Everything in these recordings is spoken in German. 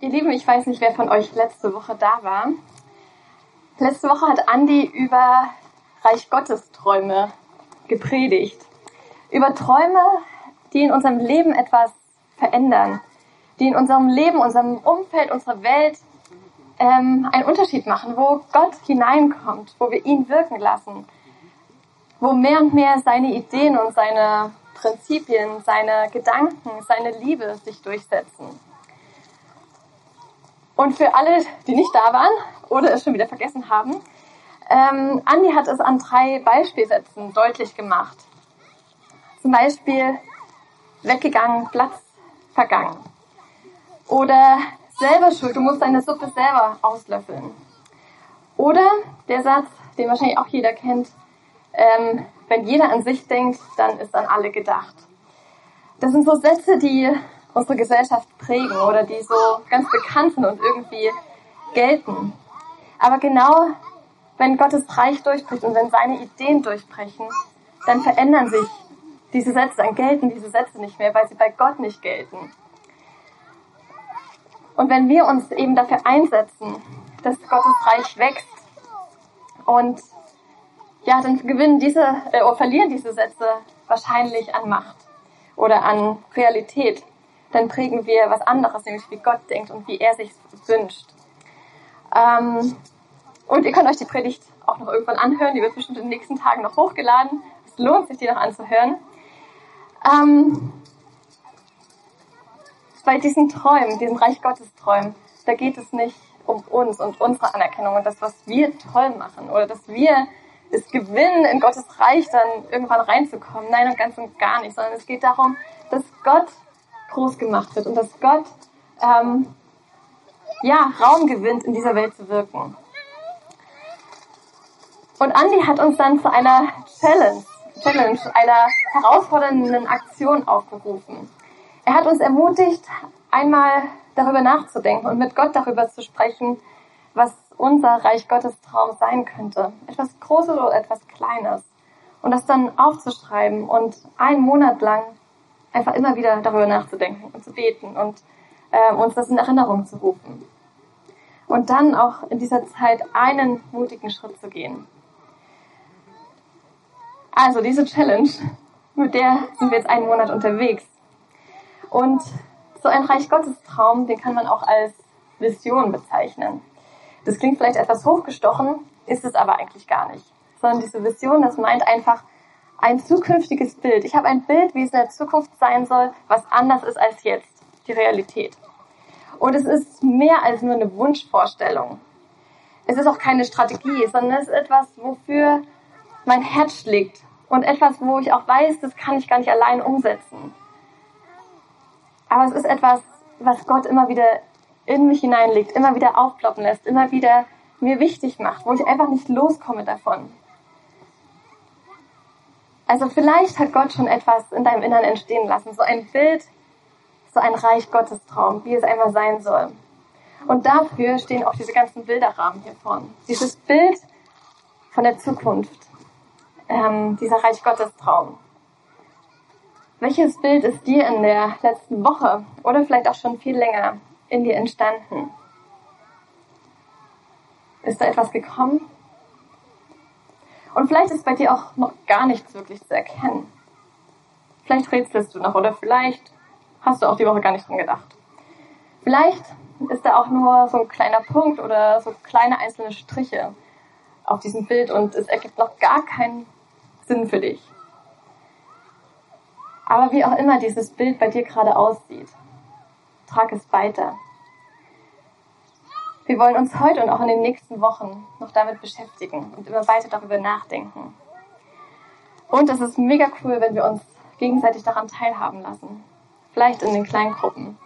Ihr Lieben, ich weiß nicht, wer von euch letzte Woche da war. Letzte Woche hat Andi über Reich Gottes Träume gepredigt. Über Träume, die in unserem Leben etwas verändern, die in unserem Leben, unserem Umfeld, unserer Welt ähm, einen Unterschied machen, wo Gott hineinkommt, wo wir ihn wirken lassen, wo mehr und mehr seine Ideen und seine Prinzipien, seine Gedanken, seine Liebe sich durchsetzen. Und für alle, die nicht da waren oder es schon wieder vergessen haben, ähm, Andi hat es an drei Beispielsätzen deutlich gemacht. Zum Beispiel weggegangen, Platz vergangen. Oder selber schuld, du musst deine Suppe selber auslöffeln. Oder der Satz, den wahrscheinlich auch jeder kennt, ähm, wenn jeder an sich denkt, dann ist an alle gedacht. Das sind so Sätze, die unsere Gesellschaft prägen oder die so ganz bekannt sind und irgendwie gelten. Aber genau wenn Gottes Reich durchbricht und wenn seine Ideen durchbrechen, dann verändern sich diese Sätze, dann gelten diese Sätze nicht mehr, weil sie bei Gott nicht gelten. Und wenn wir uns eben dafür einsetzen, dass Gottes Reich wächst und ja, dann gewinnen diese äh, oder verlieren diese Sätze wahrscheinlich an Macht oder an Realität dann prägen wir was anderes, nämlich wie Gott denkt und wie er sich wünscht. Ähm, und ihr könnt euch die Predigt auch noch irgendwann anhören, die wird bestimmt in den nächsten Tagen noch hochgeladen. Es lohnt sich, die noch anzuhören. Ähm, bei diesen Träumen, diesen Reich Gottes Träumen, da geht es nicht um uns und unsere Anerkennung und das, was wir toll machen oder dass wir es gewinnen, in Gottes Reich dann irgendwann reinzukommen. Nein, und ganz und gar nicht, sondern es geht darum, dass Gott groß gemacht wird und dass Gott ähm, ja, Raum gewinnt, in dieser Welt zu wirken. Und Andy hat uns dann zu einer Challenge, Challenge, einer herausfordernden Aktion aufgerufen. Er hat uns ermutigt, einmal darüber nachzudenken und mit Gott darüber zu sprechen, was unser Reich Gottes Traum sein könnte. Etwas Großes oder etwas Kleines. Und das dann aufzuschreiben und einen Monat lang einfach immer wieder darüber nachzudenken und zu beten und äh, uns das in Erinnerung zu rufen. Und dann auch in dieser Zeit einen mutigen Schritt zu gehen. Also diese Challenge, mit der sind wir jetzt einen Monat unterwegs. Und so ein Reich Gottes Traum, den kann man auch als Vision bezeichnen. Das klingt vielleicht etwas hochgestochen, ist es aber eigentlich gar nicht. Sondern diese Vision, das meint einfach, ein zukünftiges Bild. Ich habe ein Bild, wie es in der Zukunft sein soll, was anders ist als jetzt, die Realität. Und es ist mehr als nur eine Wunschvorstellung. Es ist auch keine Strategie, sondern es ist etwas, wofür mein Herz schlägt und etwas, wo ich auch weiß, das kann ich gar nicht allein umsetzen. Aber es ist etwas, was Gott immer wieder in mich hineinlegt, immer wieder aufploppen lässt, immer wieder mir wichtig macht, wo ich einfach nicht loskomme davon. Also vielleicht hat Gott schon etwas in deinem Innern entstehen lassen, so ein Bild, so ein Reich Gottes Traum, wie es einmal sein soll. Und dafür stehen auch diese ganzen Bilderrahmen hier vorne. Dieses Bild von der Zukunft, ähm, dieser Reich Gottes Traum. Welches Bild ist dir in der letzten Woche oder vielleicht auch schon viel länger in dir entstanden? Ist da etwas gekommen? Und vielleicht ist bei dir auch noch gar nichts wirklich zu erkennen. Vielleicht rätselst du noch oder vielleicht hast du auch die Woche gar nicht dran gedacht. Vielleicht ist da auch nur so ein kleiner Punkt oder so kleine einzelne Striche auf diesem Bild und es ergibt noch gar keinen Sinn für dich. Aber wie auch immer dieses Bild bei dir gerade aussieht, trag es weiter. Wir wollen uns heute und auch in den nächsten Wochen noch damit beschäftigen und immer weiter darüber nachdenken. Und es ist mega cool, wenn wir uns gegenseitig daran teilhaben lassen. Vielleicht in den kleinen Gruppen,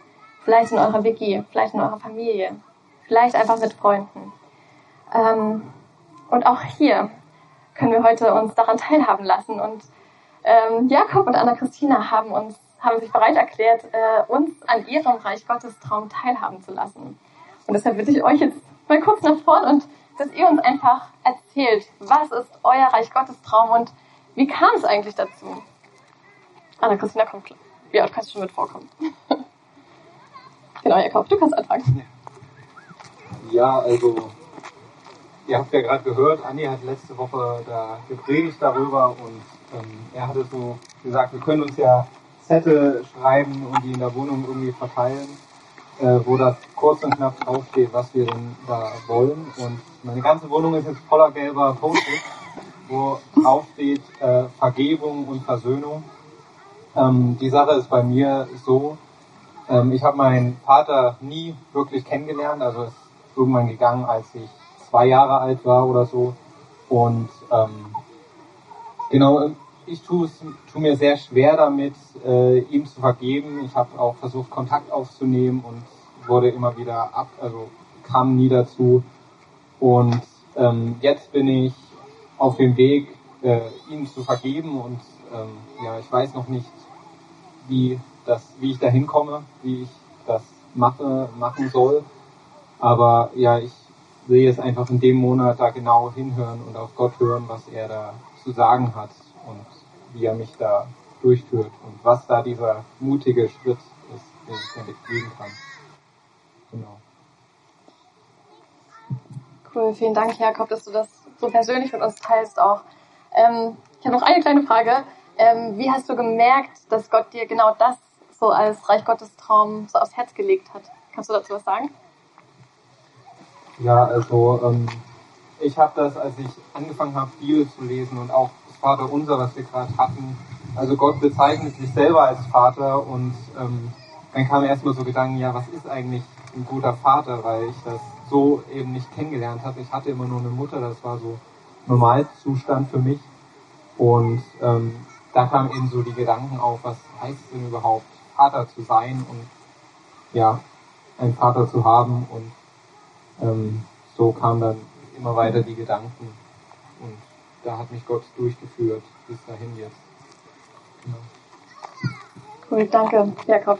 vielleicht in eurer WG, vielleicht in eurer Familie, vielleicht einfach mit Freunden. Ähm, und auch hier können wir heute uns daran teilhaben lassen. Und ähm, Jakob und Anna-Christina haben uns haben sich bereit erklärt, äh, uns an ihrem Reich Gottes Traum teilhaben zu lassen. Und deshalb bitte ich euch jetzt mal kurz nach vorn und dass ihr uns einfach erzählt, was ist euer Reich Gottes Traum und wie kam es eigentlich dazu? Anna Christina kommt. Ja, du kannst schon mit vorkommen. genau, Jakob, du kannst anfangen. Ja, also ihr habt ja gerade gehört, Andi hat letzte Woche da gepredigt darüber und ähm, er hatte so gesagt, wir können uns ja Zettel schreiben und die in der Wohnung irgendwie verteilen, äh, wo das kurz und knapp draufsteht, was wir denn da wollen. Und meine ganze Wohnung ist jetzt voller gelber post wo draufsteht äh, Vergebung und Versöhnung. Ähm, die Sache ist bei mir so, ähm, ich habe meinen Vater nie wirklich kennengelernt, also ist irgendwann gegangen, als ich zwei Jahre alt war oder so. Und ähm, genau, ich tue es tu mir sehr schwer damit, äh, ihm zu vergeben. Ich habe auch versucht, Kontakt aufzunehmen und wurde immer wieder ab, also kam nie dazu. Und ähm, jetzt bin ich auf dem Weg, äh, ihm zu vergeben und ähm, ja, ich weiß noch nicht, wie das, wie ich da hinkomme, wie ich das mache, machen soll. Aber ja, ich will jetzt einfach in dem Monat da genau hinhören und auf Gott hören, was er da zu sagen hat und wie er mich da durchführt und was da dieser mutige Schritt ist, den ich damit gehen kann. Genau. Cool, vielen Dank, Jakob, dass du das so persönlich mit uns teilst auch. Ähm, ich habe noch eine kleine Frage. Ähm, wie hast du gemerkt, dass Gott dir genau das so als Reich Gottes Traum so aufs Herz gelegt hat? Kannst du dazu was sagen? Ja, also ähm, ich habe das, als ich angefangen habe, Bibel zu lesen und auch Vater Unser, was wir gerade hatten. Also Gott bezeichnet sich selber als Vater und ähm, dann kam erstmal so Gedanken, ja, was ist eigentlich ein guter Vater, weil ich das so eben nicht kennengelernt habe. Ich hatte immer nur eine Mutter, das war so Normalzustand für mich. Und ähm, da kamen eben so die Gedanken auf, was heißt es denn überhaupt, Vater zu sein und ja, einen Vater zu haben. Und ähm, so kamen dann immer weiter die Gedanken. Da hat mich Gott durchgeführt bis dahin jetzt. Ja. Cool, danke, Jakob.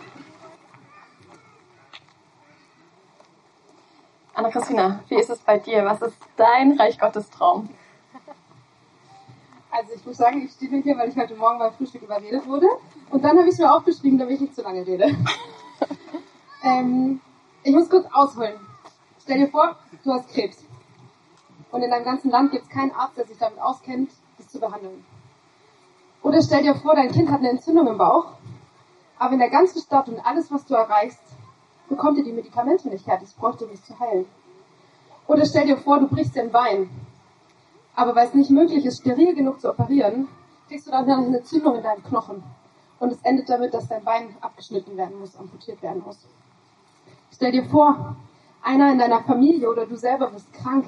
Anna-Christina, wie ist es bei dir? Was ist dein Reich Gottes Traum? Also ich muss sagen, ich stehe hier, weil ich heute Morgen beim Frühstück überredet wurde. Und dann habe ich es mir aufgeschrieben, damit ich nicht zu lange rede. ähm, ich muss kurz ausholen. Stell dir vor, du hast Krebs. Und in deinem ganzen Land gibt es keinen Arzt, der sich damit auskennt, das zu behandeln. Oder stell dir vor, dein Kind hat eine Entzündung im Bauch, aber in der ganzen Stadt und alles, was du erreichst, bekommt ihr die Medikamente nicht her, das bräuchte, um es zu heilen. Oder stell dir vor, du brichst dir ein Bein. Aber weil es nicht möglich ist, steril genug zu operieren, kriegst du dann eine Entzündung in deinem Knochen. Und es endet damit, dass dein Bein abgeschnitten werden muss, amputiert werden muss. Stell dir vor, einer in deiner Familie oder du selber bist krank.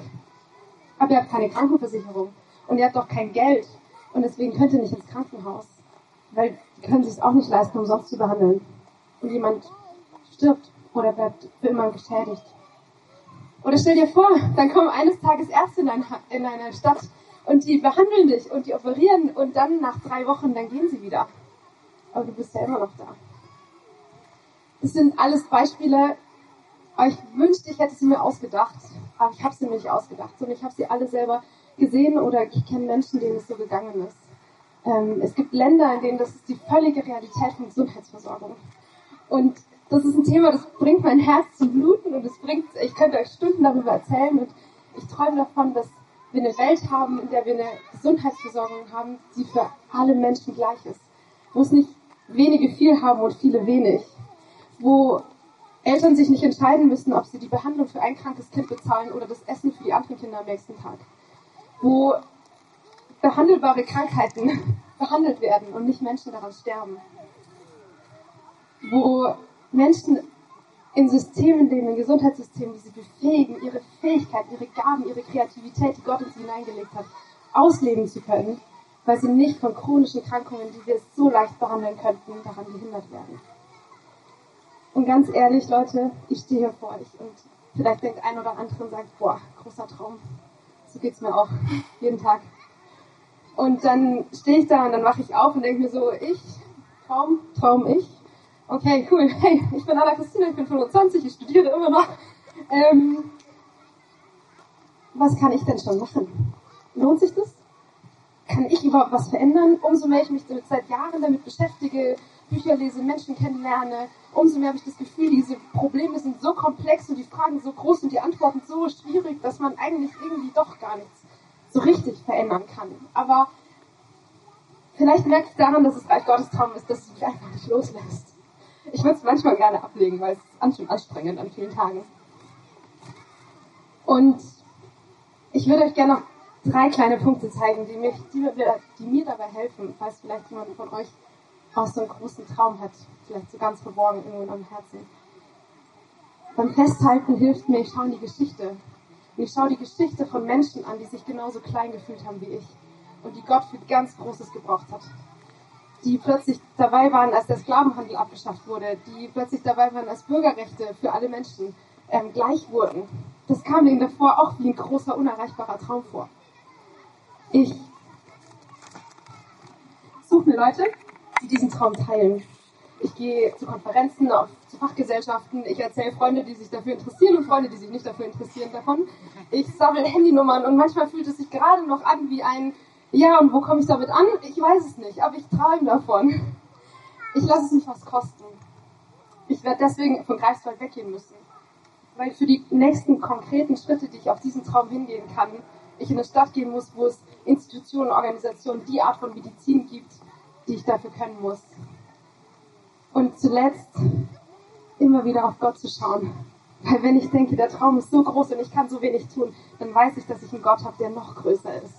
Aber ihr habt keine Krankenversicherung. Und ihr habt auch kein Geld. Und deswegen könnt ihr nicht ins Krankenhaus. Weil die können sich es auch nicht leisten, umsonst zu behandeln. Und jemand stirbt oder bleibt für immer geschädigt. Oder stell dir vor, dann kommen eines Tages Ärzte in, ein, in eine Stadt und die behandeln dich und die operieren und dann nach drei Wochen, dann gehen sie wieder. Aber du bist ja immer noch da. Das sind alles Beispiele, aber ich wünschte, ich hätte sie mir ausgedacht. Aber ich habe sie mir nicht ausgedacht, sondern ich habe sie alle selber gesehen oder ich kenne Menschen, denen es so gegangen ist. Ähm, es gibt Länder, in denen das ist die völlige Realität von Gesundheitsversorgung. Und das ist ein Thema, das bringt mein Herz zum Bluten und es bringt, ich könnte euch Stunden darüber erzählen und ich träume davon, dass wir eine Welt haben, in der wir eine Gesundheitsversorgung haben, die für alle Menschen gleich ist. Wo es nicht wenige viel haben und viele wenig. Wo Eltern sich nicht entscheiden müssen, ob sie die Behandlung für ein krankes Kind bezahlen oder das Essen für die anderen Kinder am nächsten Tag. Wo behandelbare Krankheiten behandelt werden und nicht Menschen daran sterben. Wo Menschen in Systemen leben, in Gesundheitssystemen, die sie befähigen, ihre Fähigkeit, ihre Gaben, ihre Kreativität, die Gott in sie hineingelegt hat, ausleben zu können, weil sie nicht von chronischen Krankungen, die wir so leicht behandeln könnten, daran gehindert werden. Und ganz ehrlich, Leute, ich stehe hier vor euch und vielleicht denkt ein oder andere und sagt, boah, großer Traum. So geht's mir auch jeden Tag. Und dann stehe ich da und dann wache ich auf und denke mir so, ich, Traum, Traum ich. Okay, cool. Hey, ich bin Anna Christina, ich bin 25, ich studiere immer noch. Ähm, was kann ich denn schon machen? Lohnt sich das? Kann ich überhaupt was verändern? Umso mehr ich mich seit Jahren damit beschäftige, Bücher lese, Menschen kennenlerne umso mehr habe ich das Gefühl, diese Probleme sind so komplex und die Fragen so groß und die Antworten so schwierig, dass man eigentlich irgendwie doch gar nichts so richtig verändern kann. Aber vielleicht merke ich daran, dass es Reich Gottes Traum ist, dass es mich einfach nicht loslässt. Ich würde es manchmal gerne ablegen, weil es ist anstrengend an vielen Tagen. Und ich würde euch gerne noch drei kleine Punkte zeigen, die, mich, die, die mir dabei helfen, falls vielleicht jemand von euch auch so einen großen Traum hat, vielleicht so ganz verborgen in eurem Herzen. Beim Festhalten hilft mir, ich schaue in die Geschichte. Und ich schaue die Geschichte von Menschen an, die sich genauso klein gefühlt haben wie ich und die Gott für ganz Großes gebraucht hat. Die plötzlich dabei waren, als der Sklavenhandel abgeschafft wurde, die plötzlich dabei waren, als Bürgerrechte für alle Menschen ähm, gleich wurden. Das kam ihnen davor auch wie ein großer, unerreichbarer Traum vor. Ich suche mir Leute, diesen Traum teilen. Ich gehe zu Konferenzen, auf, zu Fachgesellschaften, ich erzähle Freunde, die sich dafür interessieren und Freunde, die sich nicht dafür interessieren davon. Ich sammle Handynummern und manchmal fühlt es sich gerade noch an wie ein, ja, und wo komme ich damit an? Ich weiß es nicht, aber ich träume davon. Ich lasse es mich was kosten. Ich werde deswegen von Greifswald weggehen müssen. Weil für die nächsten konkreten Schritte, die ich auf diesen Traum hingehen kann, ich in eine Stadt gehen muss, wo es Institutionen, Organisationen, die Art von Medizin gibt, die ich dafür können muss. Und zuletzt immer wieder auf Gott zu schauen. Weil wenn ich denke, der Traum ist so groß und ich kann so wenig tun, dann weiß ich, dass ich einen Gott habe, der noch größer ist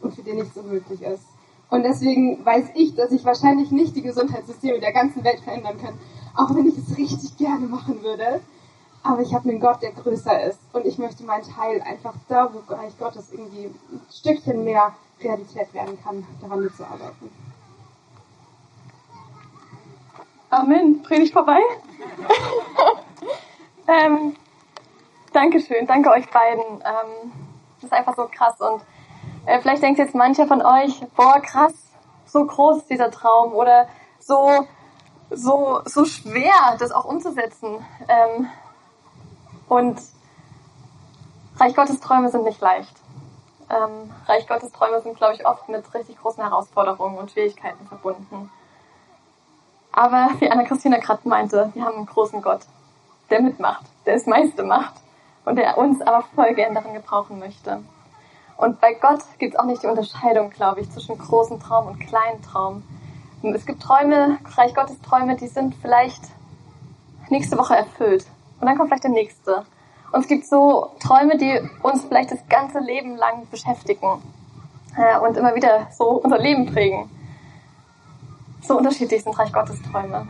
und für den nichts unmöglich ist. Und deswegen weiß ich, dass ich wahrscheinlich nicht die Gesundheitssysteme der ganzen Welt verändern kann, auch wenn ich es richtig gerne machen würde. Aber ich habe einen Gott, der größer ist. Und ich möchte meinen Teil einfach da, wo Reich Gottes irgendwie ein Stückchen mehr Realität werden kann, daran mitzuarbeiten. Amen. Predigt vorbei. ähm, Dankeschön. Danke euch beiden. Ähm, das ist einfach so krass. Und äh, vielleicht denkt jetzt mancher von euch, boah, krass, so groß ist dieser Traum oder so, so, so schwer, das auch umzusetzen. Ähm, und Reich Gottes Träume sind nicht leicht. Ähm, Reich Gottes Träume sind, glaube ich, oft mit richtig großen Herausforderungen und Schwierigkeiten verbunden. Aber wie Anna-Christina gerade meinte, wir haben einen großen Gott, der mitmacht, der das meiste macht und der uns aber voll gern darin gebrauchen möchte. Und bei Gott gibt es auch nicht die Unterscheidung, glaube ich, zwischen großem Traum und kleinen Traum. Es gibt Träume, Reich Gottes Träume, die sind vielleicht nächste Woche erfüllt. Und dann kommt vielleicht der nächste. Und es gibt so Träume, die uns vielleicht das ganze Leben lang beschäftigen äh, und immer wieder so unser Leben prägen. So unterschiedlich sind Reich Gottes Träume.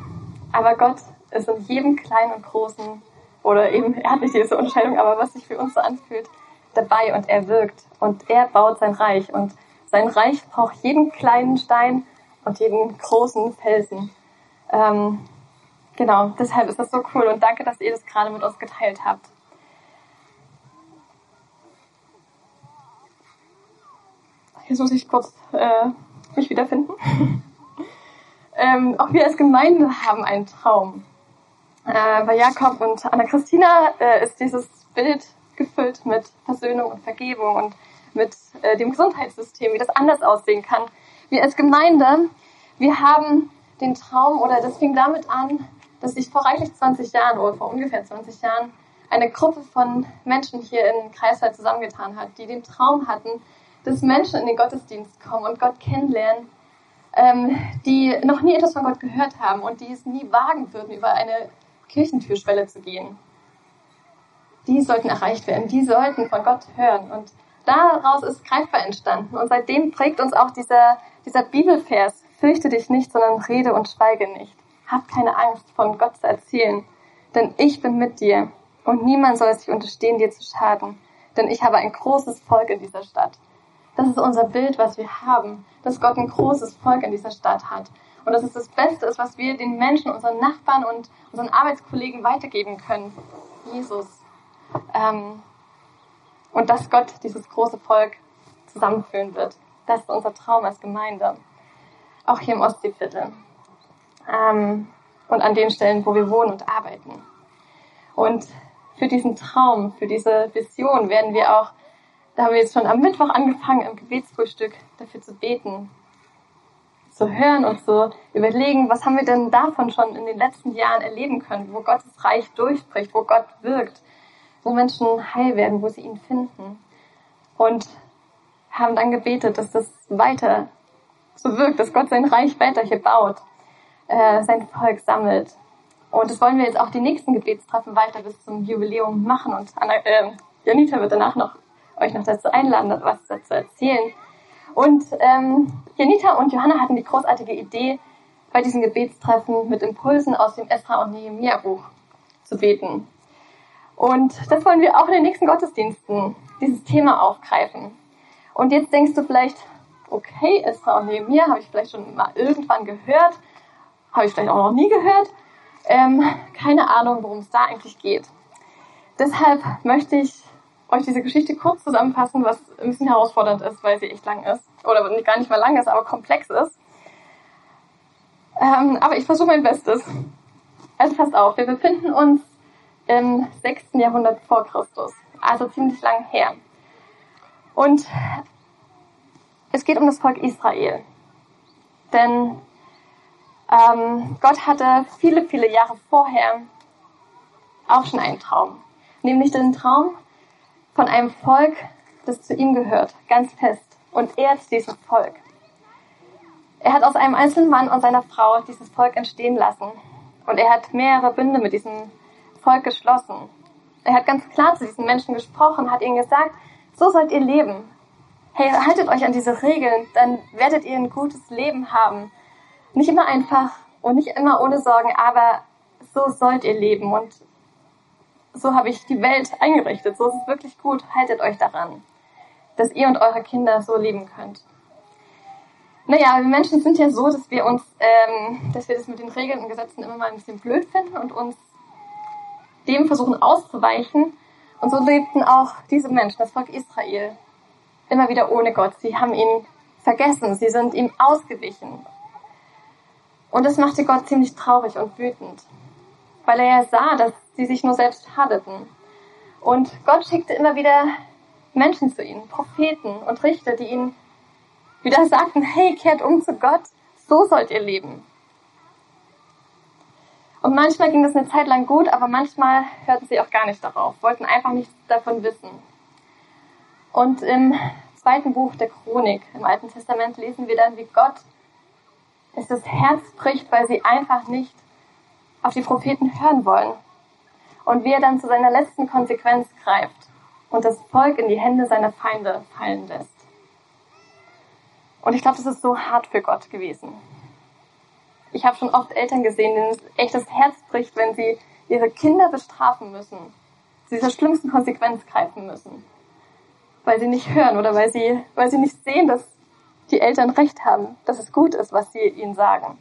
Aber Gott ist in jedem kleinen und großen, oder eben, er hat nicht diese Unterscheidung, aber was sich für uns so anfühlt, dabei und er wirkt und er baut sein Reich und sein Reich braucht jeden kleinen Stein und jeden großen Felsen. Ähm, genau, deshalb ist das so cool und danke, dass ihr das gerade mit uns geteilt habt. Jetzt muss ich kurz äh, mich wiederfinden. ähm, auch wir als Gemeinde haben einen Traum. Äh, bei Jakob und Anna-Christina äh, ist dieses Bild gefüllt mit Versöhnung und Vergebung und mit äh, dem Gesundheitssystem, wie das anders aussehen kann. Wir als Gemeinde, wir haben den Traum, oder das fing damit an, dass sich vor reichlich 20 Jahren oder vor ungefähr 20 Jahren eine Gruppe von Menschen hier in Kreiswald zusammengetan hat, die den Traum hatten, dass Menschen in den Gottesdienst kommen und Gott kennenlernen, ähm, die noch nie etwas von Gott gehört haben und die es nie wagen würden, über eine Kirchentürschwelle zu gehen. Die sollten erreicht werden, die sollten von Gott hören. Und daraus ist greifbar entstanden. Und seitdem prägt uns auch dieser, dieser Bibelvers, fürchte dich nicht, sondern rede und schweige nicht. Hab keine Angst, von Gott zu erzählen, denn ich bin mit dir und niemand soll sich unterstehen, dir zu schaden, denn ich habe ein großes Volk in dieser Stadt. Das ist unser Bild, was wir haben, dass Gott ein großes Volk in dieser Stadt hat. Und dass es das Beste ist, was wir den Menschen, unseren Nachbarn und unseren Arbeitskollegen weitergeben können. Jesus. Ähm, und dass Gott dieses große Volk zusammenführen wird. Das ist unser Traum als Gemeinde. Auch hier im Ostseeviertel. Ähm, und an den Stellen, wo wir wohnen und arbeiten. Und für diesen Traum, für diese Vision werden wir auch da haben wir jetzt schon am Mittwoch angefangen, im Gebetsfrühstück dafür zu beten. zu hören und zu überlegen, was haben wir denn davon schon in den letzten Jahren erleben können, wo Gottes Reich durchbricht, wo Gott wirkt, wo Menschen heil werden, wo sie ihn finden. Und haben dann gebetet, dass das weiter so wirkt, dass Gott sein Reich weiter hier baut, äh, sein Volk sammelt. Und das wollen wir jetzt auch die nächsten Gebetstreffen weiter bis zum Jubiläum machen. Und Anna, äh, Janita wird danach noch euch noch dazu einladen, was dazu erzählen. Und ähm, Janita und Johanna hatten die großartige Idee, bei diesen Gebetstreffen mit Impulsen aus dem Esra und Nehemiah Buch zu beten. Und das wollen wir auch in den nächsten Gottesdiensten, dieses Thema aufgreifen. Und jetzt denkst du vielleicht, okay, Esra und Nehemiah habe ich vielleicht schon mal irgendwann gehört, habe ich vielleicht auch noch nie gehört. Ähm, keine Ahnung, worum es da eigentlich geht. Deshalb möchte ich euch diese Geschichte kurz zusammenfassen, was ein bisschen herausfordernd ist, weil sie echt lang ist. Oder gar nicht mal lang ist, aber komplex ist. Ähm, aber ich versuche mein Bestes. Also passt auf, wir befinden uns im 6. Jahrhundert vor Christus. Also ziemlich lang her. Und es geht um das Volk Israel. Denn ähm, Gott hatte viele, viele Jahre vorher auch schon einen Traum. Nämlich den Traum, von einem Volk, das zu ihm gehört, ganz fest. Und er ist dieses Volk. Er hat aus einem einzelnen Mann und seiner Frau dieses Volk entstehen lassen. Und er hat mehrere Bünde mit diesem Volk geschlossen. Er hat ganz klar zu diesen Menschen gesprochen, hat ihnen gesagt, so sollt ihr leben. Hey, haltet euch an diese Regeln, dann werdet ihr ein gutes Leben haben. Nicht immer einfach und nicht immer ohne Sorgen, aber so sollt ihr leben. Und so habe ich die Welt eingerichtet, so ist es wirklich gut, haltet euch daran, dass ihr und eure Kinder so leben könnt. Naja, wir Menschen sind ja so, dass wir uns, ähm, dass wir das mit den Regeln und Gesetzen immer mal ein bisschen blöd finden und uns dem versuchen auszuweichen. Und so lebten auch diese Menschen, das Volk Israel, immer wieder ohne Gott. Sie haben ihn vergessen, sie sind ihm ausgewichen. Und das machte Gott ziemlich traurig und wütend, weil er ja sah, dass die sich nur selbst schadeten. Und Gott schickte immer wieder Menschen zu ihnen, Propheten und Richter, die ihnen wieder sagten, hey, kehrt um zu Gott, so sollt ihr leben. Und manchmal ging das eine Zeit lang gut, aber manchmal hörten sie auch gar nicht darauf, wollten einfach nichts davon wissen. Und im zweiten Buch der Chronik im Alten Testament lesen wir dann, wie Gott es das Herz bricht, weil sie einfach nicht auf die Propheten hören wollen, und wie er dann zu seiner letzten Konsequenz greift und das Volk in die Hände seiner Feinde fallen lässt. Und ich glaube, das ist so hart für Gott gewesen. Ich habe schon oft Eltern gesehen, denen es echt das Herz bricht, wenn sie ihre Kinder bestrafen müssen, zu dieser schlimmsten Konsequenz greifen müssen, weil sie nicht hören oder weil sie, weil sie nicht sehen, dass die Eltern recht haben, dass es gut ist, was sie ihnen sagen.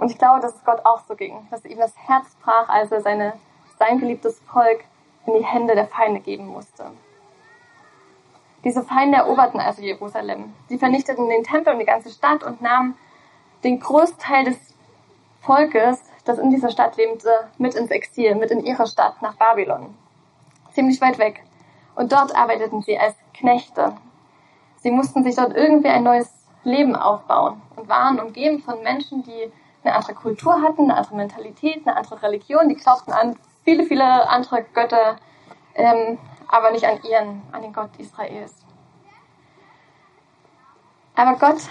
Und ich glaube, dass es Gott auch so ging, dass ihm das Herz brach, als er seine sein geliebtes Volk in die Hände der Feinde geben musste. Diese Feinde eroberten also Jerusalem. Sie vernichteten den Tempel und die ganze Stadt und nahmen den Großteil des Volkes, das in dieser Stadt lebte, mit ins Exil, mit in ihre Stadt nach Babylon. Ziemlich weit weg. Und dort arbeiteten sie als Knechte. Sie mussten sich dort irgendwie ein neues Leben aufbauen und waren umgeben von Menschen, die eine andere Kultur hatten, eine andere Mentalität, eine andere Religion, die glaubten an viele, viele andere Götter, ähm, aber nicht an ihren, an den Gott Israels. Aber Gott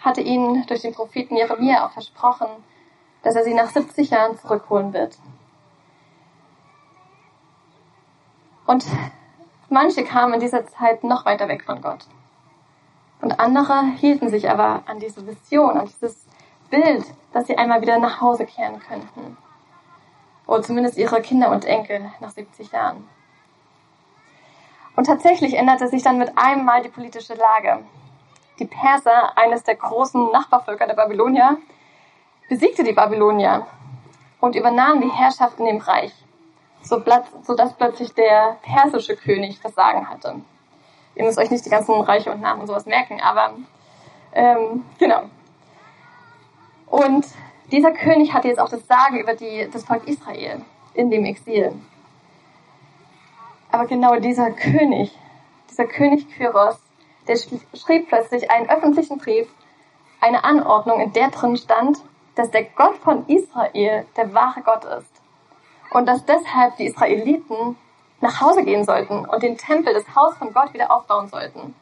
hatte ihnen durch den Propheten Jeremia auch versprochen, dass er sie nach 70 Jahren zurückholen wird. Und manche kamen in dieser Zeit noch weiter weg von Gott. Und andere hielten sich aber an diese Vision, an dieses Bild, dass sie einmal wieder nach Hause kehren könnten oder zumindest ihre Kinder und Enkel nach 70 Jahren. Und tatsächlich änderte sich dann mit einem Mal die politische Lage. Die Perser, eines der großen Nachbarvölker der Babylonier, besiegte die Babylonier und übernahm die Herrschaft in dem Reich, sodass plötzlich der persische König das Sagen hatte. Ihr müsst euch nicht die ganzen Reiche und Namen und sowas merken, aber ähm, genau. Und dieser König hatte jetzt auch das Sagen über die, das Volk Israel in dem Exil. Aber genau dieser König, dieser König Kyros, der schrieb plötzlich einen öffentlichen Brief eine Anordnung, in der drin stand, dass der Gott von Israel der wahre Gott ist. Und dass deshalb die Israeliten nach Hause gehen sollten und den Tempel, das Haus von Gott wieder aufbauen sollten.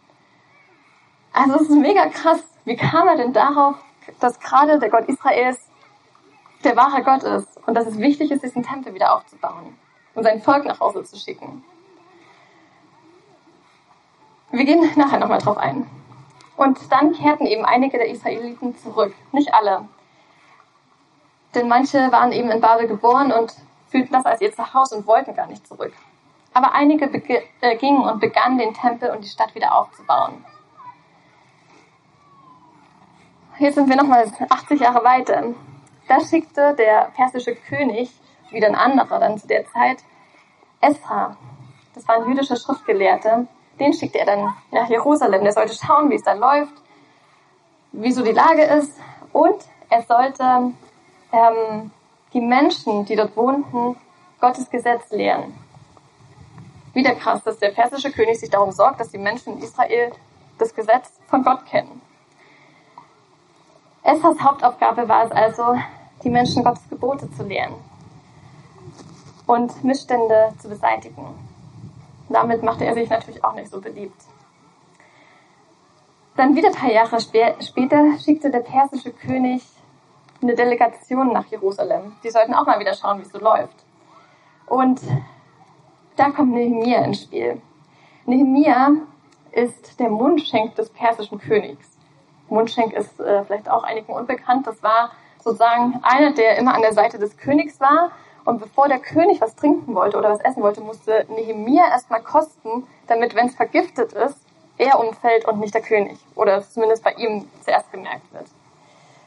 Also es ist mega krass. Wie kam er denn darauf, dass gerade der Gott Israels der wahre Gott ist und dass es wichtig ist, diesen Tempel wieder aufzubauen und sein Volk nach Hause zu schicken? Wir gehen nachher nochmal drauf ein. Und dann kehrten eben einige der Israeliten zurück. Nicht alle. Denn manche waren eben in Babel geboren und fühlten das als ihr Zuhause und wollten gar nicht zurück. Aber einige äh, gingen und begannen den Tempel und die Stadt wieder aufzubauen. Jetzt sind wir nochmal 80 Jahre weiter. Da schickte der persische König, wieder ein anderer dann zu der Zeit, Esra. Das war ein jüdischer Schriftgelehrter. Den schickte er dann nach Jerusalem. Der sollte schauen, wie es da läuft, wie so die Lage ist. Und er sollte ähm, die Menschen, die dort wohnten, Gottes Gesetz lehren. Wieder krass, dass der persische König sich darum sorgt, dass die Menschen in Israel das Gesetz von Gott kennen. Esras Hauptaufgabe war es also, die Menschen Gottes Gebote zu lehren und Missstände zu beseitigen. Damit machte er sich natürlich auch nicht so beliebt. Dann wieder ein paar Jahre später schickte der persische König eine Delegation nach Jerusalem. Die sollten auch mal wieder schauen, wie es so läuft. Und da kommt Nehemia ins Spiel. Nehemia ist der Mundschenk des persischen Königs. Mundschenk ist äh, vielleicht auch einigen unbekannt. Das war sozusagen einer, der immer an der Seite des Königs war. Und bevor der König was trinken wollte oder was essen wollte, musste Nehemia erstmal kosten, damit, wenn es vergiftet ist, er umfällt und nicht der König. Oder zumindest bei ihm zuerst gemerkt wird.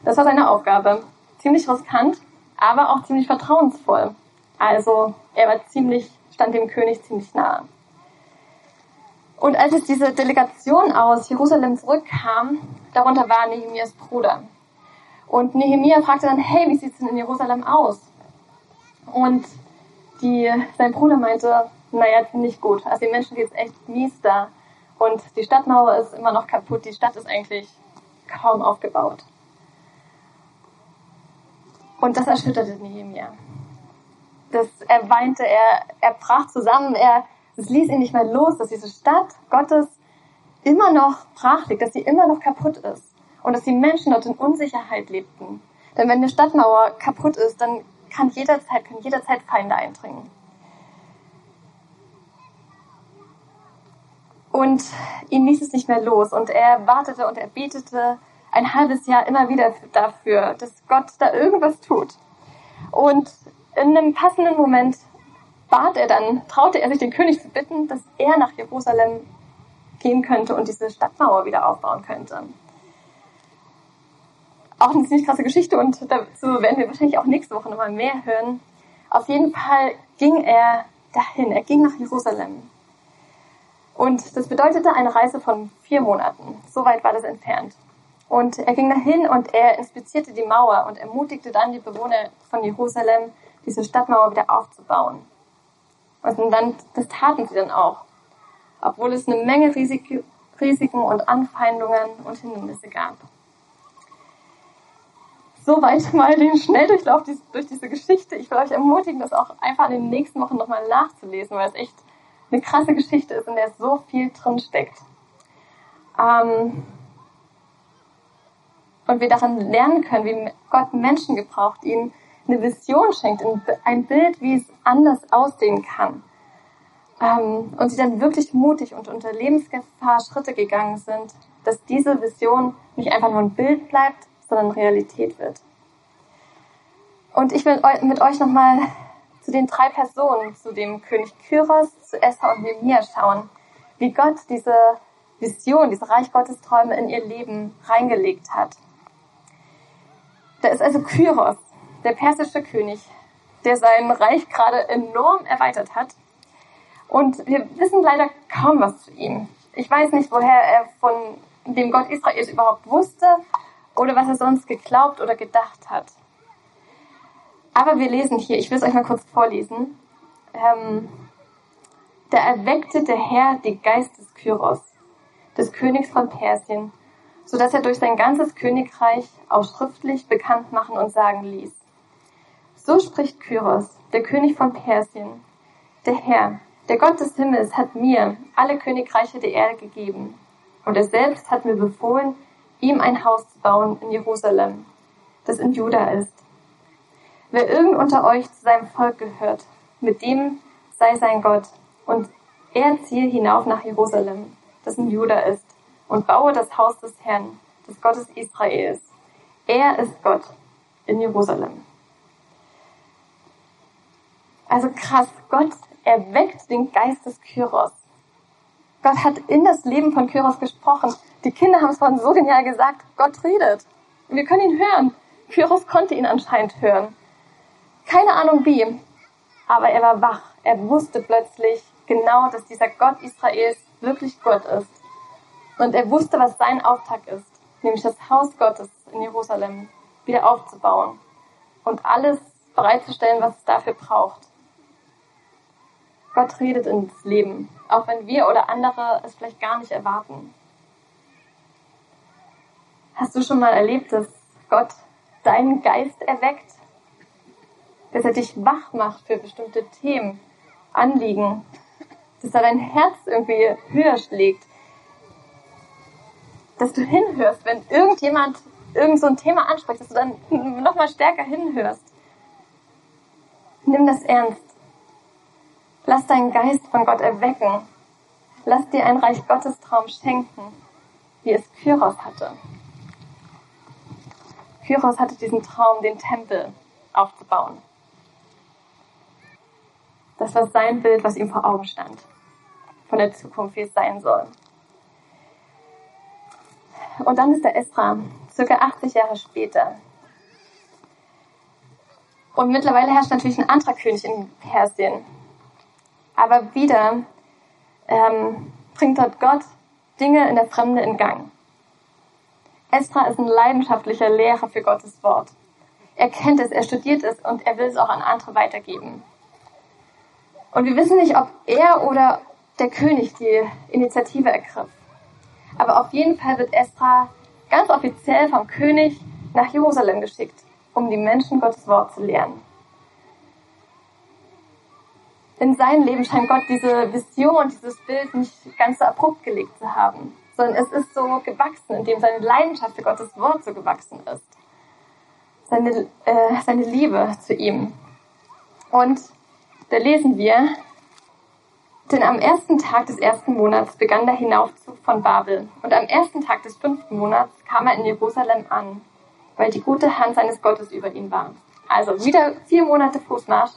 Das war seine Aufgabe. Ziemlich riskant, aber auch ziemlich vertrauensvoll. Also er war ziemlich stand dem König ziemlich nahe. Und als jetzt diese Delegation aus Jerusalem zurückkam, darunter war Nehemias Bruder. Und Nehemia fragte dann, hey, wie sieht's denn in Jerusalem aus? Und die, sein Bruder meinte, naja, nicht gut. Also den Menschen geht's echt mies da. Und die Stadtmauer ist immer noch kaputt. Die Stadt ist eigentlich kaum aufgebaut. Und das erschütterte Nehemia das, er weinte, er, er brach zusammen, er, es ließ ihn nicht mehr los, dass diese Stadt Gottes immer noch brach liegt, dass sie immer noch kaputt ist und dass die Menschen dort in Unsicherheit lebten. Denn wenn eine Stadtmauer kaputt ist, dann kann jederzeit, können jederzeit Feinde eindringen. Und ihn ließ es nicht mehr los und er wartete und er betete ein halbes Jahr immer wieder dafür, dass Gott da irgendwas tut. Und in einem passenden Moment bat er dann, traute er sich den König zu bitten, dass er nach Jerusalem gehen könnte und diese Stadtmauer wieder aufbauen könnte. Auch eine ziemlich krasse Geschichte und dazu werden wir wahrscheinlich auch nächste Woche nochmal mehr hören. Auf jeden Fall ging er dahin, er ging nach Jerusalem. Und das bedeutete eine Reise von vier Monaten. So weit war das entfernt. Und er ging dahin und er inspizierte die Mauer und ermutigte dann die Bewohner von Jerusalem, diese Stadtmauer wieder aufzubauen. Und dann, das taten sie dann auch. Obwohl es eine Menge Risik, Risiken und Anfeindungen und Hindernisse gab. Soweit mal den Schnelldurchlauf durch diese Geschichte. Ich will euch ermutigen, das auch einfach in den nächsten Wochen nochmal nachzulesen, weil es echt eine krasse Geschichte ist, in der so viel drin steckt. Ähm und wir daran lernen können, wie Gott Menschen gebraucht, ihnen eine Vision schenkt, ein Bild, wie es anders aussehen kann. Ähm, und sie dann wirklich mutig und unter Lebensgefahr Schritte gegangen sind, dass diese Vision nicht einfach nur ein Bild bleibt, sondern Realität wird. Und ich will mit euch nochmal zu den drei Personen, zu dem König Kyros, zu Esra und Nehemiah schauen, wie Gott diese Vision, diese Reich Gottes Träume in ihr Leben reingelegt hat. Da ist also Kyros, der persische König, der sein Reich gerade enorm erweitert hat. Und wir wissen leider kaum was zu ihm. Ich weiß nicht, woher er von dem Gott Israels überhaupt wusste oder was er sonst geglaubt oder gedacht hat. Aber wir lesen hier, ich will es euch mal kurz vorlesen. Ähm, da erweckte der Herr die Geist des Kyros, des Königs von Persien, sodass er durch sein ganzes Königreich auch schriftlich bekannt machen und sagen ließ. So spricht Kyros, der König von Persien. Der Herr, der Gott des Himmels, hat mir alle Königreiche der Erde gegeben. Und er selbst hat mir befohlen, ihm ein Haus zu bauen in Jerusalem, das in Juda ist. Wer irgend unter euch zu seinem Volk gehört, mit dem sei sein Gott, und er ziehe hinauf nach Jerusalem, das in Juda ist, und baue das Haus des Herrn, des Gottes Israels. Er ist Gott in Jerusalem. Also krass, Gott erweckt den Geist des Kyros. Gott hat in das Leben von Kyros gesprochen. Die Kinder haben es vorhin so genial gesagt, Gott redet. Wir können ihn hören. Kyros konnte ihn anscheinend hören. Keine Ahnung wie, aber er war wach. Er wusste plötzlich genau, dass dieser Gott Israels wirklich Gott ist. Und er wusste, was sein Auftrag ist, nämlich das Haus Gottes in Jerusalem wieder aufzubauen und alles bereitzustellen, was es dafür braucht. Gott redet ins Leben, auch wenn wir oder andere es vielleicht gar nicht erwarten. Hast du schon mal erlebt, dass Gott deinen Geist erweckt? Dass er dich wach macht für bestimmte Themen, Anliegen? Dass er dein Herz irgendwie höher schlägt? Dass du hinhörst, wenn irgendjemand irgend so ein Thema anspricht, dass du dann nochmal stärker hinhörst. Nimm das ernst. Lass deinen Geist von Gott erwecken. Lass dir ein Reich Gottes Traum schenken, wie es Kyros hatte. Kyros hatte diesen Traum, den Tempel aufzubauen. Das war sein Bild, was ihm vor Augen stand. Von der Zukunft, wie es sein soll. Und dann ist der Esra, circa 80 Jahre später. Und mittlerweile herrscht natürlich ein anderer König in Persien, aber wieder ähm, bringt dort Gott Dinge in der Fremde in Gang. Esra ist ein leidenschaftlicher Lehrer für Gottes Wort. Er kennt es, er studiert es und er will es auch an andere weitergeben. Und wir wissen nicht, ob er oder der König die Initiative ergriff. Aber auf jeden Fall wird Esra ganz offiziell vom König nach Jerusalem geschickt, um die Menschen Gottes Wort zu lehren in sein Leben scheint Gott diese Vision, dieses Bild nicht ganz so abrupt gelegt zu haben, sondern es ist so gewachsen, indem seine Leidenschaft für Gottes Wort so gewachsen ist. Seine, äh, seine Liebe zu ihm. Und da lesen wir, denn am ersten Tag des ersten Monats begann der Hinaufzug von Babel. Und am ersten Tag des fünften Monats kam er in Jerusalem an, weil die gute Hand seines Gottes über ihn war. Also wieder vier Monate Fußmarsch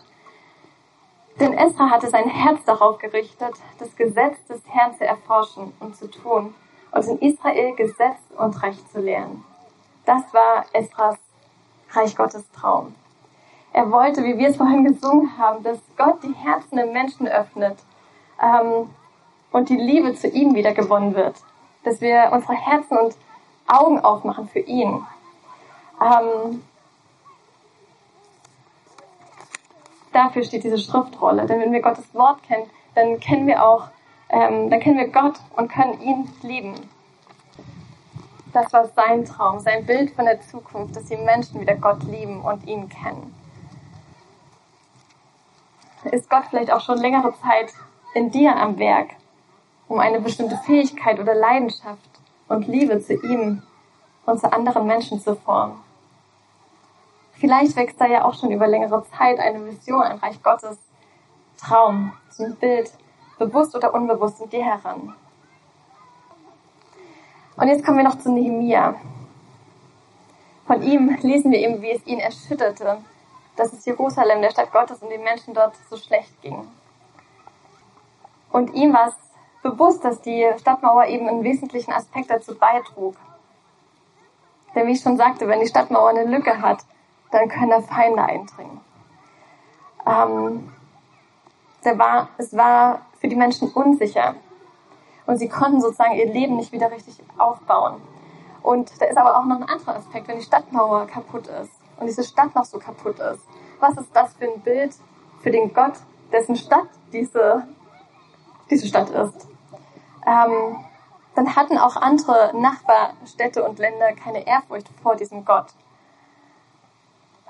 denn Esra hatte sein Herz darauf gerichtet, das Gesetz des Herrn zu erforschen und zu tun und in Israel Gesetz und Recht zu lehren. Das war Esras Reich Gottes Traum. Er wollte, wie wir es vorhin gesungen haben, dass Gott die Herzen der Menschen öffnet ähm, und die Liebe zu ihm wieder gewonnen wird. Dass wir unsere Herzen und Augen aufmachen für ihn. Ähm, dafür steht diese Schriftrolle. Denn wenn wir Gottes Wort kennen, dann kennen wir auch, ähm, dann kennen wir Gott und können ihn lieben. Das war sein Traum, sein Bild von der Zukunft, dass die Menschen wieder Gott lieben und ihn kennen. Ist Gott vielleicht auch schon längere Zeit in dir am Werk, um eine bestimmte Fähigkeit oder Leidenschaft und Liebe zu ihm und zu anderen Menschen zu formen? Vielleicht wächst da ja auch schon über längere Zeit eine Vision, ein Reich Gottes Traum, ein Bild, bewusst oder unbewusst in dir heran. Und jetzt kommen wir noch zu Nehemia. Von ihm lesen wir eben, wie es ihn erschütterte, dass es Jerusalem, der Stadt Gottes und den Menschen dort so schlecht ging. Und ihm war es bewusst, dass die Stadtmauer eben einen wesentlichen Aspekt dazu beitrug. Denn wie ich schon sagte, wenn die Stadtmauer eine Lücke hat, dann können Feinde eindringen. Ähm, war, es war für die Menschen unsicher. Und sie konnten sozusagen ihr Leben nicht wieder richtig aufbauen. Und da ist aber auch noch ein anderer Aspekt, wenn die Stadtmauer kaputt ist und diese Stadt noch so kaputt ist. Was ist das für ein Bild für den Gott, dessen Stadt diese, diese Stadt ist? Ähm, dann hatten auch andere Nachbarstädte und Länder keine Ehrfurcht vor diesem Gott.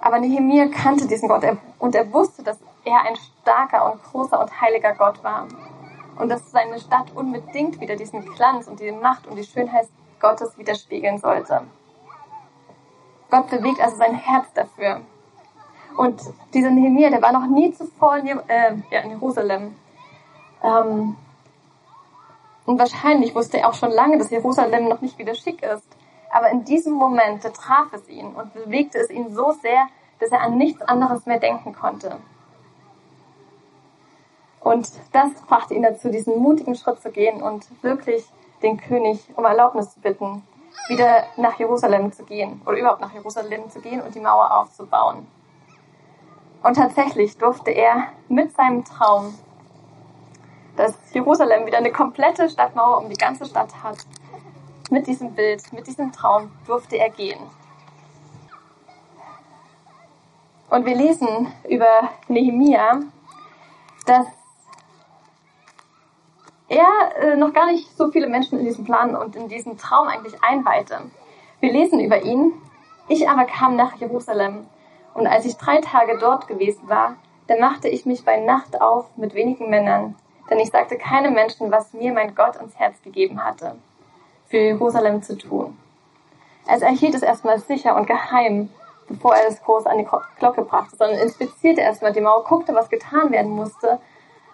Aber Nehemiah kannte diesen Gott und er wusste, dass er ein starker und großer und heiliger Gott war. Und dass seine Stadt unbedingt wieder diesen Glanz und die Macht und die Schönheit Gottes widerspiegeln sollte. Gott bewegt also sein Herz dafür. Und dieser Nehemiah, der war noch nie zuvor in, äh, ja, in Jerusalem. Ähm, und wahrscheinlich wusste er auch schon lange, dass Jerusalem noch nicht wieder schick ist. Aber in diesem Moment traf es ihn und bewegte es ihn so sehr, dass er an nichts anderes mehr denken konnte. Und das brachte ihn dazu, diesen mutigen Schritt zu gehen und wirklich den König um Erlaubnis zu bitten, wieder nach Jerusalem zu gehen oder überhaupt nach Jerusalem zu gehen und die Mauer aufzubauen. Und tatsächlich durfte er mit seinem Traum dass Jerusalem wieder eine komplette Stadtmauer um die ganze Stadt hat. Mit diesem Bild, mit diesem Traum durfte er gehen. Und wir lesen über Nehemia, dass er äh, noch gar nicht so viele Menschen in diesem Plan und in diesen Traum eigentlich einweihte. Wir lesen über ihn. Ich aber kam nach Jerusalem und als ich drei Tage dort gewesen war, dann machte ich mich bei Nacht auf mit wenigen Männern denn ich sagte keinem Menschen, was mir mein Gott ans Herz gegeben hatte, für Jerusalem zu tun. Also er hielt es erstmal sicher und geheim, bevor er es groß an die Glocke brachte, sondern inspizierte erstmal die Mauer, guckte, was getan werden musste,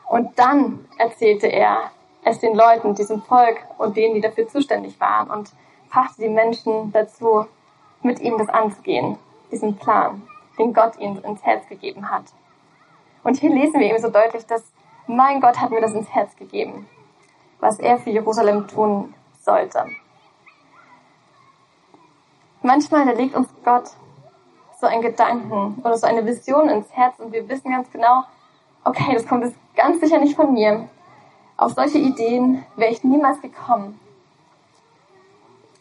und dann erzählte er es den Leuten, diesem Volk und denen, die dafür zuständig waren, und brachte die Menschen dazu, mit ihm das anzugehen, diesen Plan, den Gott ihnen ins Herz gegeben hat. Und hier lesen wir eben so deutlich, dass mein Gott hat mir das ins Herz gegeben, was er für Jerusalem tun sollte. Manchmal legt uns Gott so einen Gedanken oder so eine Vision ins Herz und wir wissen ganz genau, okay, das kommt jetzt ganz sicher nicht von mir. Auf solche Ideen wäre ich niemals gekommen.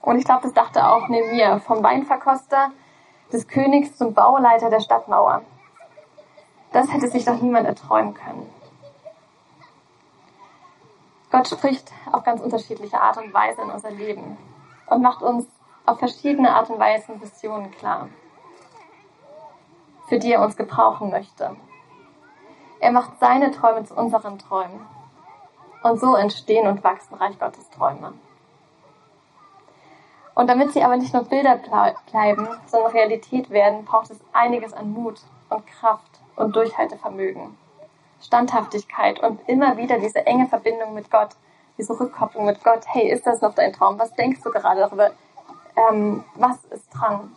Und ich glaube, das dachte auch neben mir, vom Weinverkoster des Königs zum Bauleiter der Stadtmauer. Das hätte sich doch niemand erträumen können. Gott spricht auf ganz unterschiedliche Art und Weise in unser Leben und macht uns auf verschiedene Art und Weise Visionen klar, für die er uns gebrauchen möchte. Er macht seine Träume zu unseren Träumen. Und so entstehen und wachsen Reich Gottes Träume. Und damit sie aber nicht nur Bilder bleiben, sondern Realität werden, braucht es einiges an Mut und Kraft und Durchhaltevermögen. Standhaftigkeit und immer wieder diese enge Verbindung mit Gott, diese Rückkopplung mit Gott. Hey, ist das noch dein Traum? Was denkst du gerade darüber? Ähm, was ist dran?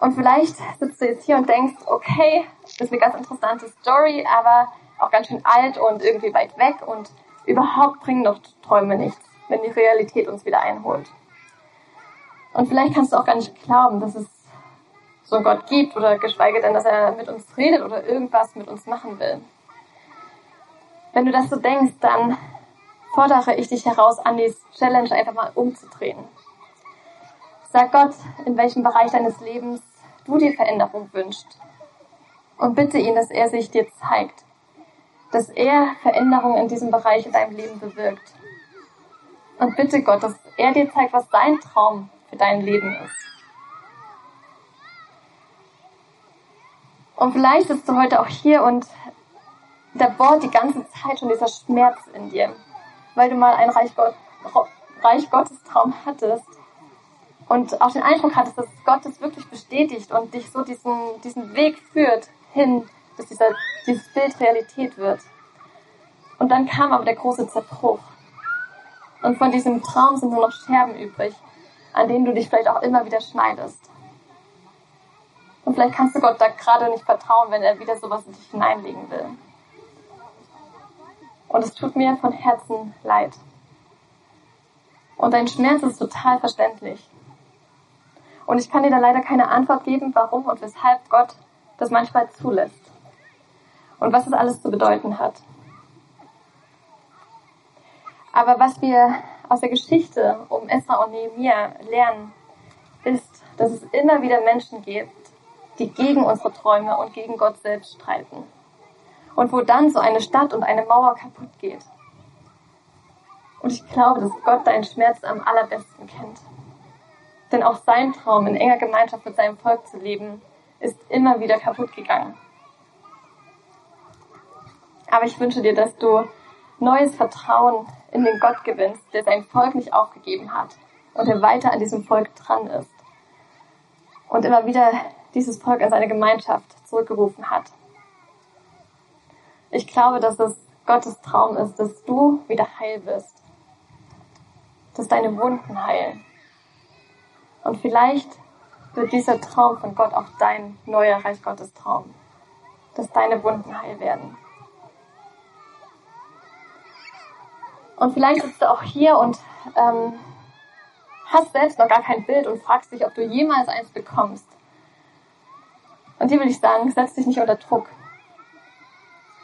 Und vielleicht sitzt du jetzt hier und denkst, okay, das ist eine ganz interessante Story, aber auch ganz schön alt und irgendwie weit weg und überhaupt bringen doch Träume nichts, wenn die Realität uns wieder einholt. Und vielleicht kannst du auch gar nicht glauben, dass es so Gott gibt oder geschweige denn, dass er mit uns redet oder irgendwas mit uns machen will. Wenn du das so denkst, dann fordere ich dich heraus, an die Challenge einfach mal umzudrehen. Sag Gott, in welchem Bereich deines Lebens du dir Veränderung wünschst. Und bitte ihn, dass er sich dir zeigt. Dass er Veränderungen in diesem Bereich in deinem Leben bewirkt. Und bitte Gott, dass er dir zeigt, was dein Traum für dein Leben ist. Und vielleicht bist du heute auch hier und da bohrt die ganze Zeit schon dieser Schmerz in dir, weil du mal einen Reich, Gott, Reich Gottes Traum hattest und auch den Eindruck hattest, dass Gott es wirklich bestätigt und dich so diesen, diesen Weg führt hin, dass dieser, dieses Bild Realität wird. Und dann kam aber der große Zerbruch. Und von diesem Traum sind nur noch Scherben übrig, an denen du dich vielleicht auch immer wieder schneidest. Und vielleicht kannst du Gott da gerade nicht vertrauen, wenn er wieder sowas in dich hineinlegen will. Und es tut mir von Herzen leid. Und dein Schmerz ist total verständlich. Und ich kann dir da leider keine Antwort geben, warum und weshalb Gott das manchmal zulässt. Und was es alles zu bedeuten hat. Aber was wir aus der Geschichte um Esra und Nehemiah lernen, ist, dass es immer wieder Menschen gibt, die gegen unsere Träume und gegen Gott selbst streiten. Und wo dann so eine Stadt und eine Mauer kaputt geht. Und ich glaube, dass Gott deinen Schmerz am allerbesten kennt. Denn auch sein Traum, in enger Gemeinschaft mit seinem Volk zu leben, ist immer wieder kaputt gegangen. Aber ich wünsche dir, dass du neues Vertrauen in den Gott gewinnst, der sein Volk nicht aufgegeben hat und der weiter an diesem Volk dran ist. Und immer wieder dieses Volk an seine Gemeinschaft zurückgerufen hat. Ich glaube, dass es Gottes Traum ist, dass du wieder heil wirst. Dass deine Wunden heilen. Und vielleicht wird dieser Traum von Gott auch dein neuer Reich Gottes Traum. Dass deine Wunden heil werden. Und vielleicht sitzt du auch hier und ähm, hast selbst noch gar kein Bild und fragst dich, ob du jemals eins bekommst. Und hier will ich sagen, setz dich nicht unter Druck.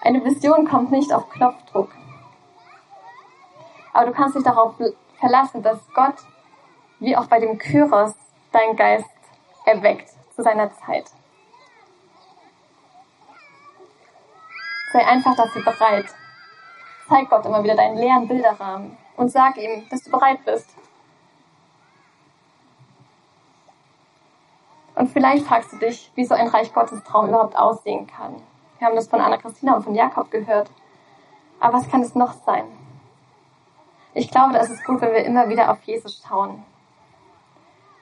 Eine Vision kommt nicht auf Knopfdruck. Aber du kannst dich darauf verlassen, dass Gott, wie auch bei dem Kyros, deinen Geist erweckt zu seiner Zeit. Sei einfach dafür bereit. Zeig Gott immer wieder deinen leeren Bilderrahmen und sag ihm, dass du bereit bist. Vielleicht fragst du dich, wie so ein Reich Gottes Traum überhaupt aussehen kann. Wir haben das von Anna-Christina und von Jakob gehört. Aber was kann es noch sein? Ich glaube, da ist es gut, wenn wir immer wieder auf Jesus schauen.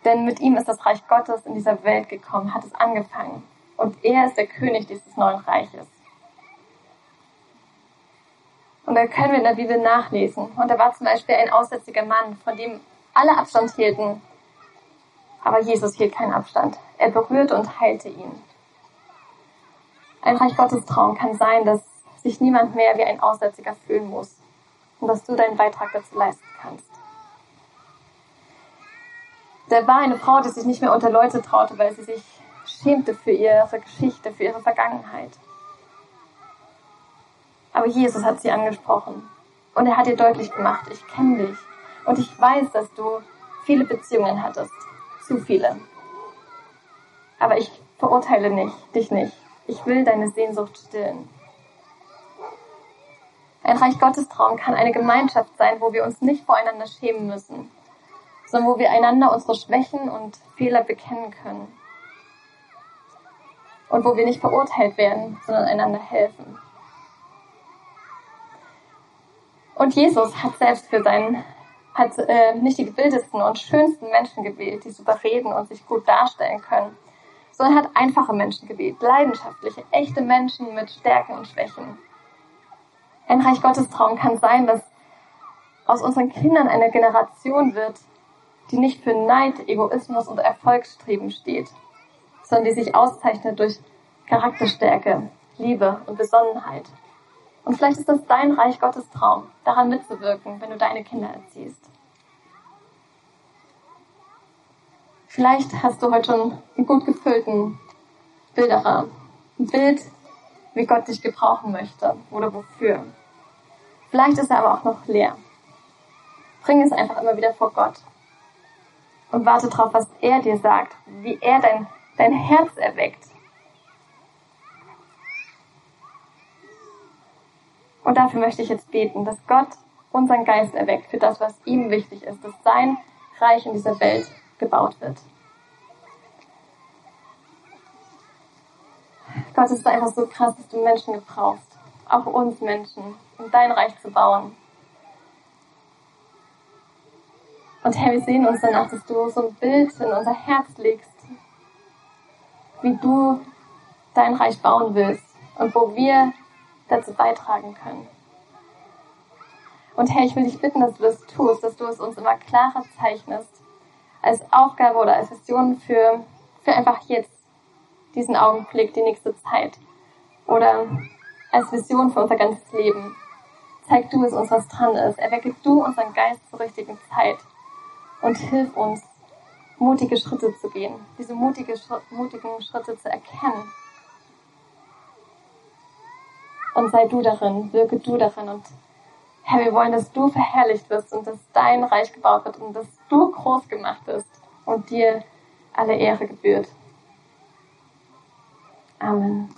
Denn mit ihm ist das Reich Gottes in dieser Welt gekommen, hat es angefangen. Und er ist der König dieses neuen Reiches. Und da können wir in der Bibel nachlesen. Und da war zum Beispiel ein aussätziger Mann, von dem alle Abstand hielten. Aber Jesus hielt keinen Abstand. Er berührte und heilte ihn. Ein Reich Gottes Traum kann sein, dass sich niemand mehr wie ein Aussätziger fühlen muss und dass du deinen Beitrag dazu leisten kannst. Da war eine Frau, die sich nicht mehr unter Leute traute, weil sie sich schämte für ihre Geschichte, für ihre Vergangenheit. Aber Jesus hat sie angesprochen. Und er hat ihr deutlich gemacht, ich kenne dich. Und ich weiß, dass du viele Beziehungen hattest. Zu viele. Aber ich verurteile nicht, dich nicht. Ich will deine Sehnsucht stillen. Ein Reich Gottes Traum kann eine Gemeinschaft sein, wo wir uns nicht voreinander schämen müssen, sondern wo wir einander unsere Schwächen und Fehler bekennen können. Und wo wir nicht verurteilt werden, sondern einander helfen. Und Jesus hat selbst für seinen, hat äh, nicht die gebildetsten und schönsten Menschen gewählt, die reden und sich gut darstellen können, sondern hat einfache Menschen gewählt, leidenschaftliche, echte Menschen mit Stärken und Schwächen. Ein Reich Gottes Traum kann sein, dass aus unseren Kindern eine Generation wird, die nicht für Neid, Egoismus und Erfolgsstreben steht, sondern die sich auszeichnet durch Charakterstärke, Liebe und Besonnenheit. Und vielleicht ist das dein Reich Gottes Traum, daran mitzuwirken, wenn du deine Kinder erziehst. Vielleicht hast du heute schon einen gut gefüllten Bilderrahmen. Ein Bild, wie Gott dich gebrauchen möchte oder wofür. Vielleicht ist er aber auch noch leer. Bring es einfach immer wieder vor Gott und warte darauf, was er dir sagt, wie er dein, dein Herz erweckt Und dafür möchte ich jetzt beten, dass Gott unseren Geist erweckt für das, was ihm wichtig ist, dass sein Reich in dieser Welt gebaut wird. Gott, ist einfach so krass, dass du Menschen gebrauchst, auch uns Menschen, um dein Reich zu bauen. Und Herr, wir sehen uns danach, dass du so ein Bild in unser Herz legst, wie du dein Reich bauen willst und wo wir dazu beitragen können. Und Herr, ich will dich bitten, dass du das tust, dass du es uns immer klarer zeichnest, als Aufgabe oder als Vision für, für einfach jetzt, diesen Augenblick, die nächste Zeit. Oder als Vision für unser ganzes Leben. Zeig du es uns, was dran ist. Erwecke du unseren Geist zur richtigen Zeit. Und hilf uns, mutige Schritte zu gehen, diese mutige, mutigen Schritte zu erkennen und sei du darin, wirke du darin. Und Herr, wir wollen, dass du verherrlicht wirst und dass dein Reich gebaut wird und dass du groß gemacht bist und dir alle Ehre gebührt. Amen.